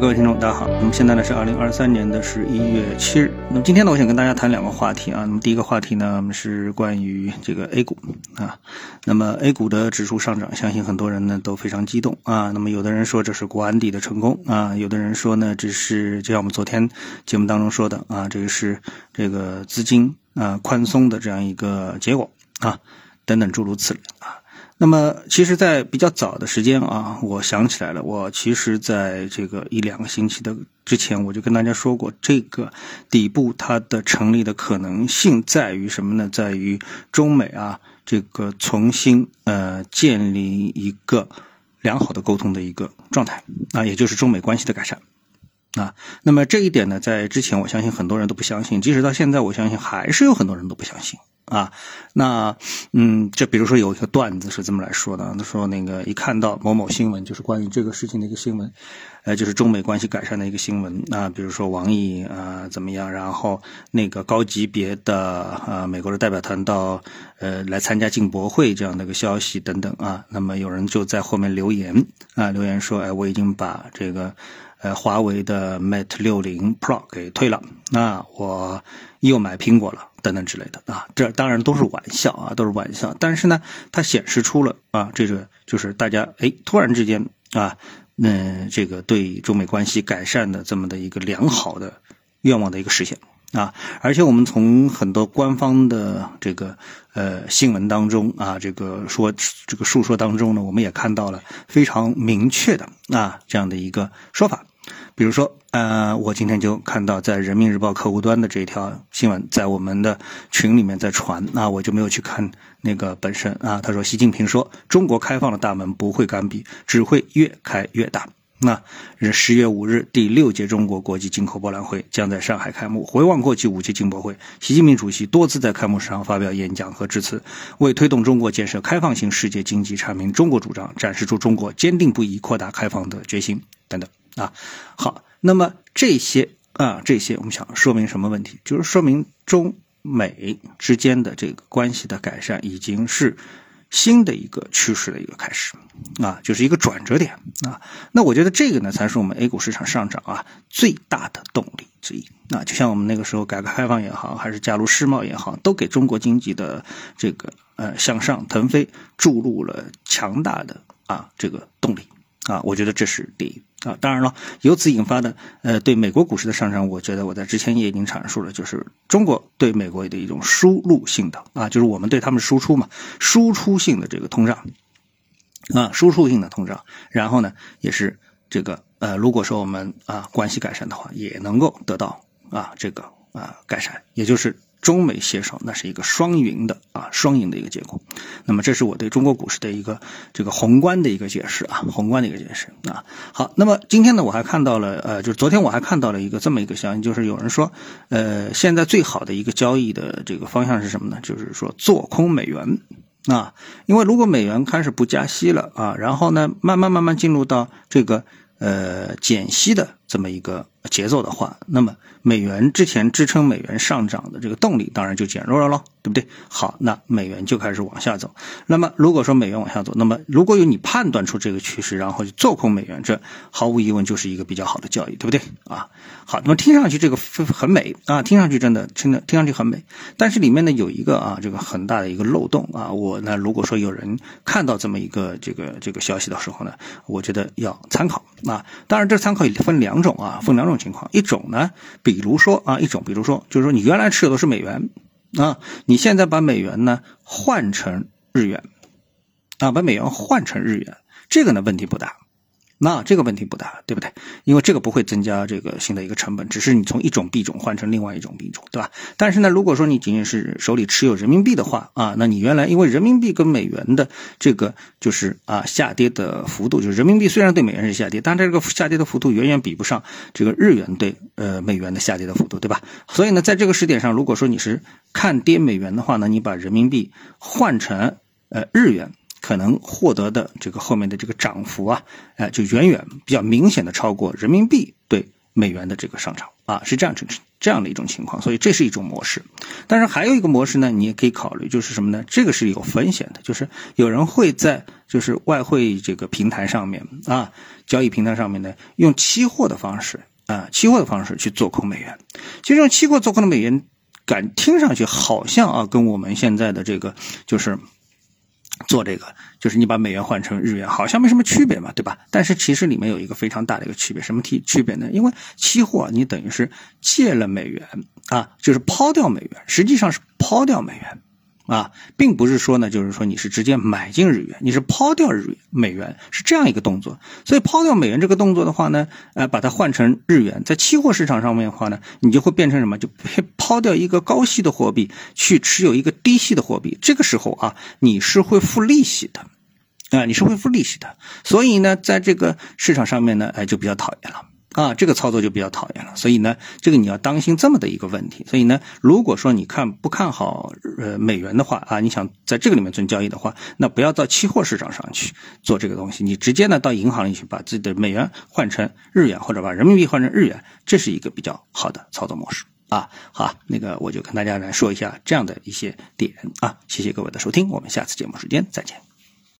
各位听众，大家好。那么现在呢是二零二三年的十一月七日。那么今天呢，我想跟大家谈两个话题啊。那么第一个话题呢是关于这个 A 股啊。那么 A 股的指数上涨，相信很多人呢都非常激动啊。那么有的人说这是国安底的成功啊，有的人说呢这是就像我们昨天节目当中说的啊，这个是这个资金啊宽松的这样一个结果啊，等等诸如此类啊。那么，其实，在比较早的时间啊，我想起来了，我其实在这个一两个星期的之前，我就跟大家说过，这个底部它的成立的可能性在于什么呢？在于中美啊，这个重新呃建立一个良好的沟通的一个状态啊，也就是中美关系的改善啊。那么这一点呢，在之前我相信很多人都不相信，即使到现在，我相信还是有很多人都不相信。啊，那嗯，这比如说有一个段子是这么来说的，他说那个一看到某某新闻，就是关于这个事情的一个新闻，呃，就是中美关系改善的一个新闻啊，比如说王毅啊怎么样，然后那个高级别的啊美国的代表团到呃来参加进博会这样的一个消息等等啊，那么有人就在后面留言啊，留言说，哎，我已经把这个呃华为的 Mate 六零 Pro 给退了，那我又买苹果了。等等之类的啊，这当然都是玩笑啊，都是玩笑。但是呢，它显示出了啊，这个就是大家哎，突然之间啊，那这个对中美关系改善的这么的一个良好的愿望的一个实现啊。而且我们从很多官方的这个呃新闻当中啊，这个说这个述说当中呢，我们也看到了非常明确的啊这样的一个说法。比如说，呃，我今天就看到在人民日报客户端的这条新闻，在我们的群里面在传，那我就没有去看那个本身啊。他说，习近平说，中国开放的大门不会关闭，只会越开越大。那十月五日，第六届中国国际进口博览会将在上海开幕。回望过去五届进博会，习近平主席多次在开幕式上发表演讲和致辞，为推动中国建设开放型世界经济阐明中国主张，展示出中国坚定不移扩大开放的决心等等。啊，好，那么这些啊，这些我们想说明什么问题？就是说明中美之间的这个关系的改善已经是新的一个趋势的一个开始啊，就是一个转折点啊。那我觉得这个呢，才是我们 A 股市场上涨啊最大的动力之一啊。就像我们那个时候改革开放也好，还是加入世贸也好，都给中国经济的这个呃向上腾飞注入了强大的啊这个动力。啊，我觉得这是第一啊。当然了，由此引发的呃，对美国股市的上涨，我觉得我在之前也已经阐述了，就是中国对美国的一种输入性的啊，就是我们对他们输出嘛，输出性的这个通胀啊，输出性的通胀。然后呢，也是这个呃，如果说我们啊关系改善的话，也能够得到啊这个啊改善，也就是。中美携手，那是一个双赢的啊，双赢的一个结果。那么，这是我对中国股市的一个这个宏观的一个解释啊，宏观的一个解释啊。好，那么今天呢，我还看到了呃，就是昨天我还看到了一个这么一个消息，就是有人说，呃，现在最好的一个交易的这个方向是什么呢？就是说做空美元啊，因为如果美元开始不加息了啊，然后呢，慢慢慢慢进入到这个呃减息的这么一个。节奏的话，那么美元之前支撑美元上涨的这个动力当然就减弱了喽，对不对？好，那美元就开始往下走。那么如果说美元往下走，那么如果有你判断出这个趋势，然后去做空美元，这毫无疑问就是一个比较好的交易，对不对？啊，好，那么听上去这个很美啊，听上去真的听的听上去很美，但是里面呢有一个啊这个很大的一个漏洞啊，我呢如果说有人看到这么一个这个这个消息的时候呢，我觉得要参考啊。当然这参考也分两种啊，分两种。情况，一种呢，比如说啊，一种比如说，就是说你原来持有的是美元啊，你现在把美元呢换成日元啊，把美元换成日元，这个呢问题不大。那这个问题不大，对不对？因为这个不会增加这个新的一个成本，只是你从一种币种换成另外一种币种，对吧？但是呢，如果说你仅仅是手里持有人民币的话啊，那你原来因为人民币跟美元的这个就是啊下跌的幅度，就是人民币虽然对美元是下跌，但这个下跌的幅度远远比不上这个日元对呃美元的下跌的幅度，对吧？所以呢，在这个时点上，如果说你是看跌美元的话呢，你把人民币换成呃日元。可能获得的这个后面的这个涨幅啊，哎，就远远比较明显的超过人民币对美元的这个上涨。啊，是这样这这样的一种情况，所以这是一种模式。但是还有一个模式呢，你也可以考虑，就是什么呢？这个是有风险的，就是有人会在就是外汇这个平台上面啊，交易平台上面呢，用期货的方式啊，期货的方式去做空美元。其实用期货做空的美元，感听上去好像啊，跟我们现在的这个就是。做这个就是你把美元换成日元，好像没什么区别嘛，对吧？但是其实里面有一个非常大的一个区别，什么区区别呢？因为期货你等于是借了美元啊，就是抛掉美元，实际上是抛掉美元。啊，并不是说呢，就是说你是直接买进日元，你是抛掉日元美元，是这样一个动作。所以抛掉美元这个动作的话呢，呃，把它换成日元，在期货市场上面的话呢，你就会变成什么？就抛掉一个高息的货币，去持有一个低息的货币。这个时候啊，你是会付利息的，啊，你是会付利息的。所以呢，在这个市场上面呢，哎，就比较讨厌了。啊，这个操作就比较讨厌了，所以呢，这个你要当心这么的一个问题。所以呢，如果说你看不看好呃美元的话啊，你想在这个里面做交易的话，那不要到期货市场上去做这个东西，你直接呢到银行里去把自己的美元换成日元，或者把人民币换成日元，这是一个比较好的操作模式啊。好，那个我就跟大家来说一下这样的一些点啊。谢谢各位的收听，我们下次节目时间再见。